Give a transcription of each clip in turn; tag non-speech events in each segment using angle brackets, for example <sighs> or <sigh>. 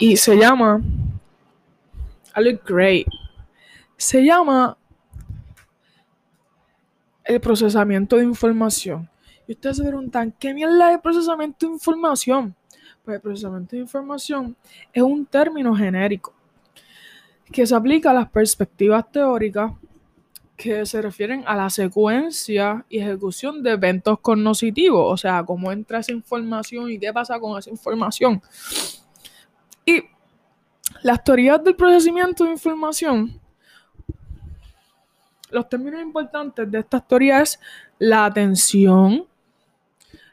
Y se llama. I look great. Se llama el procesamiento de información. Y ustedes se preguntan, ¿qué mierda es el procesamiento de información? Pues el procesamiento de información es un término genérico que se aplica a las perspectivas teóricas que se refieren a la secuencia y ejecución de eventos cognitivos, o sea, cómo entra esa información y qué pasa con esa información. Las teorías del procesamiento de información, los términos importantes de estas teorías es la atención,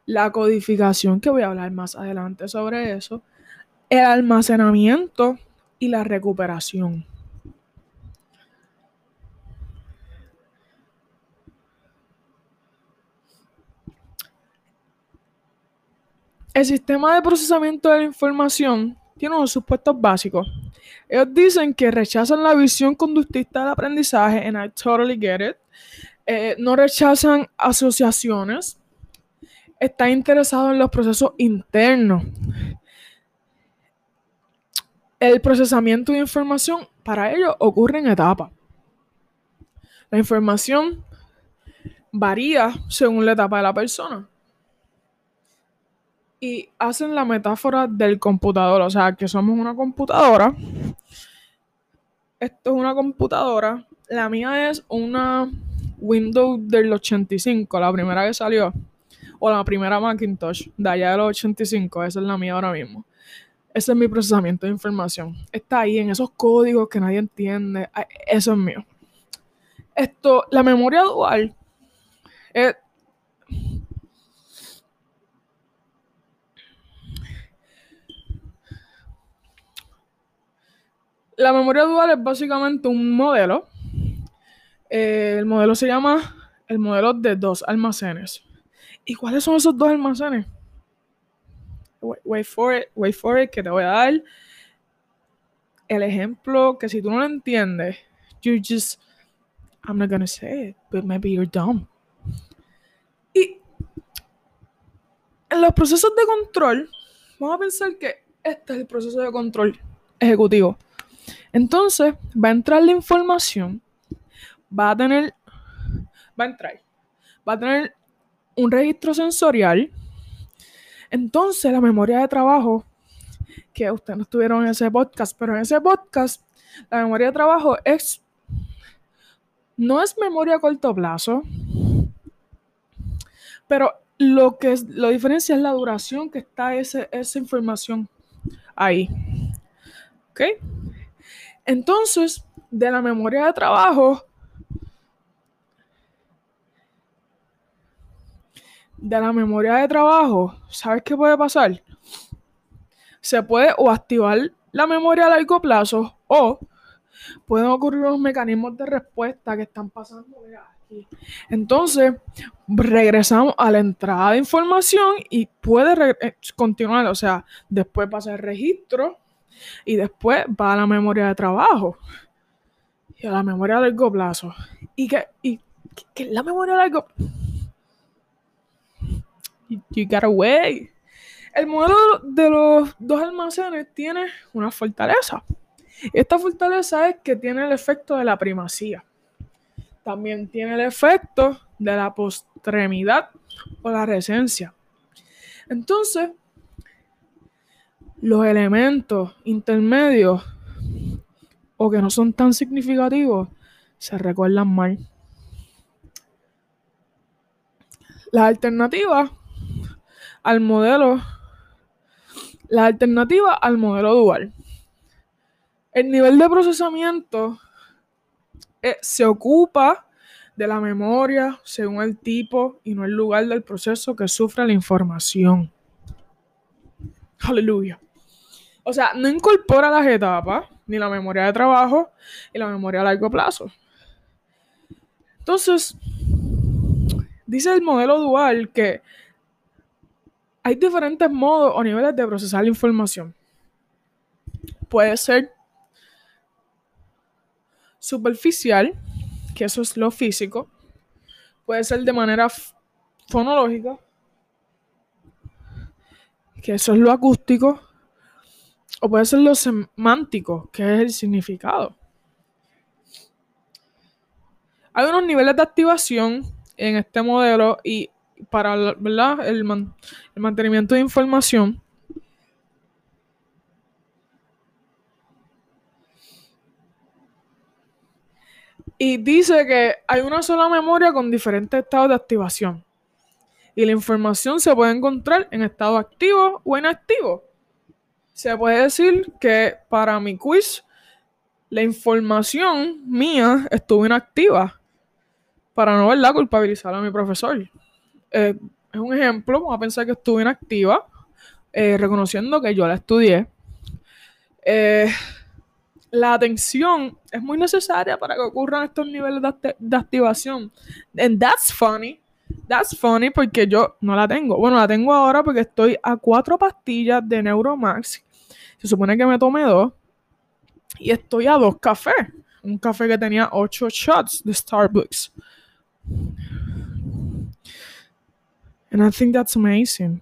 la codificación, que voy a hablar más adelante sobre eso, el almacenamiento y la recuperación. El sistema de procesamiento de la información tiene unos supuestos básicos. Ellos dicen que rechazan la visión conductista del aprendizaje, and I totally get it. Eh, no rechazan asociaciones. Está interesado en los procesos internos. El procesamiento de información para ellos ocurre en etapas. La información varía según la etapa de la persona. Y hacen la metáfora del computador, o sea, que somos una computadora. Esto es una computadora. La mía es una Windows del 85, la primera que salió. O la primera Macintosh de allá de los 85. Esa es la mía ahora mismo. Ese es mi procesamiento de información. Está ahí en esos códigos que nadie entiende. Eso es mío. Esto, la memoria dual la memoria dual es básicamente un modelo. Eh, el modelo se llama el modelo de dos almacenes. ¿Y cuáles son esos dos almacenes? Wait, for it, wait for it, que te voy a dar el ejemplo que si tú no lo entiendes, you just, I'm not gonna say it, but maybe you're dumb. Y en los procesos de control, vamos a pensar que este es el proceso de control ejecutivo. Entonces, va a entrar la información, va a tener, va a entrar, va a tener un registro sensorial. Entonces, la memoria de trabajo, que ustedes no estuvieron en ese podcast, pero en ese podcast, la memoria de trabajo es, no es memoria a corto plazo, pero lo que lo diferencia es la duración que está ese, esa información ahí. ¿Ok? Entonces, de la memoria de trabajo, de la memoria de trabajo, ¿sabes qué puede pasar? Se puede o activar la memoria a largo plazo o pueden ocurrir unos mecanismos de respuesta que están pasando. Entonces, regresamos a la entrada de información y puede eh, continuar, o sea, después pasa el registro y después va a la memoria de trabajo y a la memoria a largo plazo. ¿Y qué, y, qué es la memoria a largo You got away. El modelo de los dos almacenes tiene una fortaleza. Esta fortaleza es que tiene el efecto de la primacía. También tiene el efecto de la postremidad o la recencia. Entonces, los elementos intermedios o que no son tan significativos se recuerdan mal. La alternativa al modelo, la alternativa al modelo dual. El nivel de procesamiento eh, se ocupa de la memoria según el tipo y no el lugar del proceso que sufre la información. Aleluya. O sea, no incorpora las etapas, ni la memoria de trabajo, y la memoria a largo plazo. Entonces, dice el modelo dual que hay diferentes modos o niveles de procesar la información. Puede ser superficial, que eso es lo físico. Puede ser de manera fonológica, que eso es lo acústico o puede ser lo semántico, que es el significado. Hay unos niveles de activación en este modelo y para El, mantenimiento de información. Y dice que hay una sola memoria con diferentes estados de activación. Y la información se puede encontrar en estado activo o inactivo. Se puede decir que para mi quiz, la información mía estuvo inactiva para no verla culpabilizar a mi profesor. Eh, es un ejemplo, vamos a pensar que estuve inactiva, eh, reconociendo que yo la estudié. Eh, la atención es muy necesaria para que ocurran estos niveles de, activación. And that's funny. That's funny porque yo no la tengo. Bueno, la tengo ahora porque estoy a cuatro pastillas de Neuromax. Se supone que me tomé dos. Y estoy a dos cafés. Un café que tenía ocho shots de Starbucks. And I think that's amazing.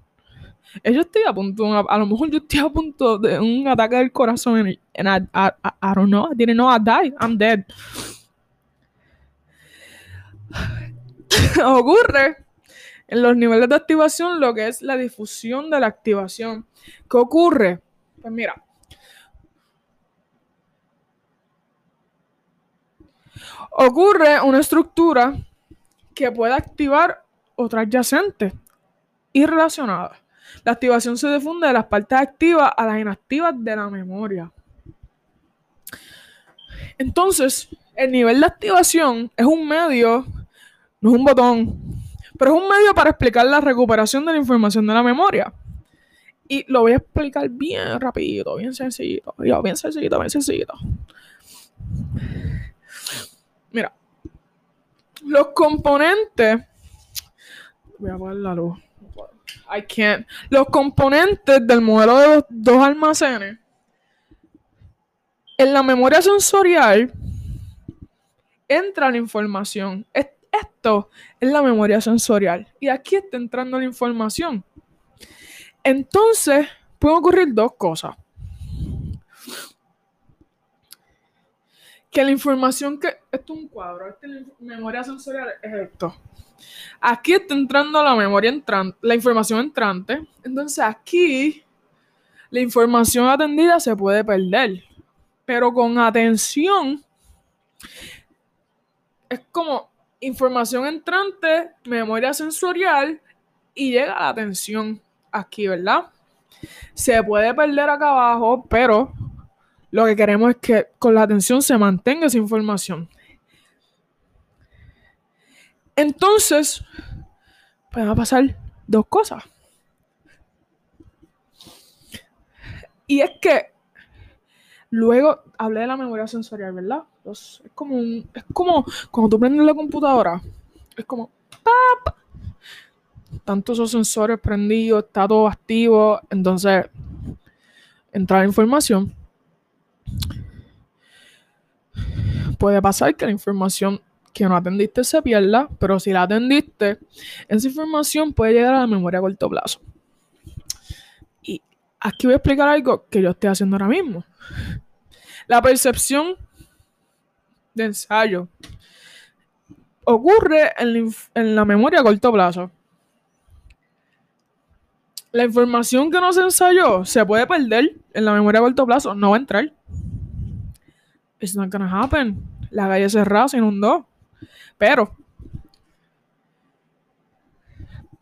Yo estoy a a, lo mejor yo estoy a punto de un ataque del corazón and I, I, I, don't know, I didn't know I died, I'm dead. <sighs> Ocurre en los niveles de activación lo que es la difusión de la activación. ¿Qué ocurre? Pues mira, ocurre una estructura que puede activar otra adyacente y relacionada. La activación se difunde de las partes activas a las inactivas de la memoria. Entonces, el nivel de activación es un medio, no es un botón, pero es un medio para explicar la recuperación de la información de la memoria. Y lo voy a explicar bien rapidito, bien sencillito. bien sencillito, bien sencillito. Mira, los componentes Voy a apagar la luz. I can't. Los componentes del modelo de los dos almacenes. En la memoria sensorial entra la información. Esto es la memoria sensorial. Y aquí está entrando la información. Entonces, pueden ocurrir dos cosas. Que la información que. Esto es un cuadro. Esta es memoria sensorial es esto. Aquí está entrando la memoria entrante, la información entrante. Entonces aquí la información atendida se puede perder. Pero con atención es como información entrante, memoria sensorial y llega la atención aquí, ¿verdad? Se puede perder acá abajo, pero lo que queremos es que con la atención se mantenga esa información. Entonces, pues va a pasar dos cosas. Y es que luego hablé de la memoria sensorial, ¿verdad? es como un, es como cuando tú prendes la computadora, es como ¡pap! Tantos esos sensores prendidos, está todo activo, entonces entra la información. Puede pasar que la información que no atendiste se pierda, pero si la atendiste, esa información puede llegar a la memoria a corto plazo. Y aquí voy a explicar algo que yo estoy haciendo ahora mismo. La percepción de ensayo ocurre en la, memoria a corto plazo. La información que no se ensayó se puede perder en la memoria a corto plazo, no va a entrar. It's not gonna happen. La calle cerrada se inundó. Pero,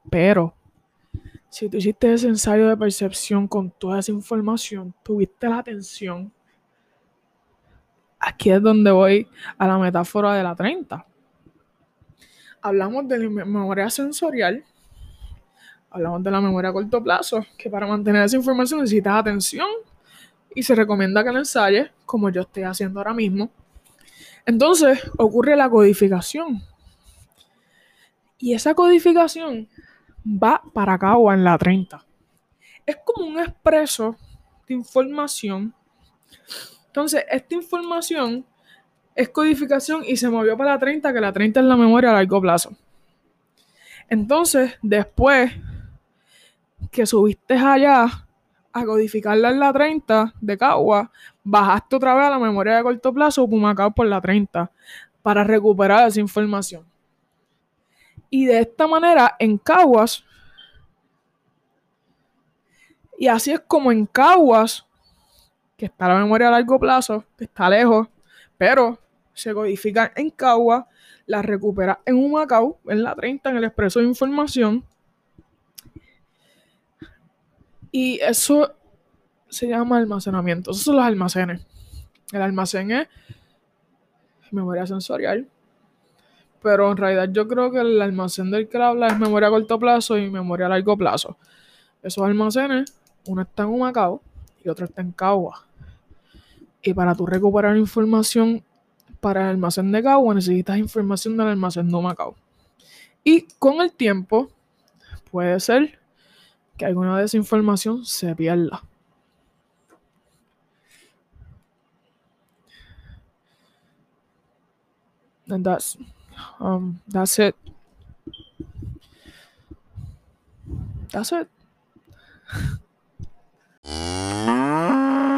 pero, si tú hiciste ese ensayo de percepción con toda esa información, tuviste la atención, aquí es donde voy a la metáfora de la 30. Hablamos de la memoria sensorial, hablamos de la memoria a corto plazo, que para mantener esa información necesitas atención y se recomienda que la ensayes, como yo estoy haciendo ahora mismo, entonces ocurre la codificación. Y esa codificación va para o en la 30. Es como un expreso de información. Entonces, esta información es codificación y se movió para la 30, que la 30 es la memoria a largo plazo. Entonces, después que subiste allá a codificarla en la 30 de Cagua, bajaste otra vez a la memoria de corto plazo Pumacao por la 30 para recuperar esa información. Y de esta manera, en Caguas, y así es como en Caguas, que está la memoria a largo plazo, que está lejos, pero se codifica en Caguas, la recupera en Humacao, en la 30, en el expreso de información. Y eso se llama almacenamiento. Esos son los almacenes. El almacén es memoria sensorial. Pero en realidad yo creo que el almacén del que habla es memoria a corto plazo y memoria a largo plazo. Esos almacenes, uno está en Humacao y otro está en Cagua. Y para tú recuperar información para el almacén de Cagua necesitas información del almacén de Humacao. Y con el tiempo puede ser que alguna de esa información se pierda. And that's um that's it. That's it. <laughs>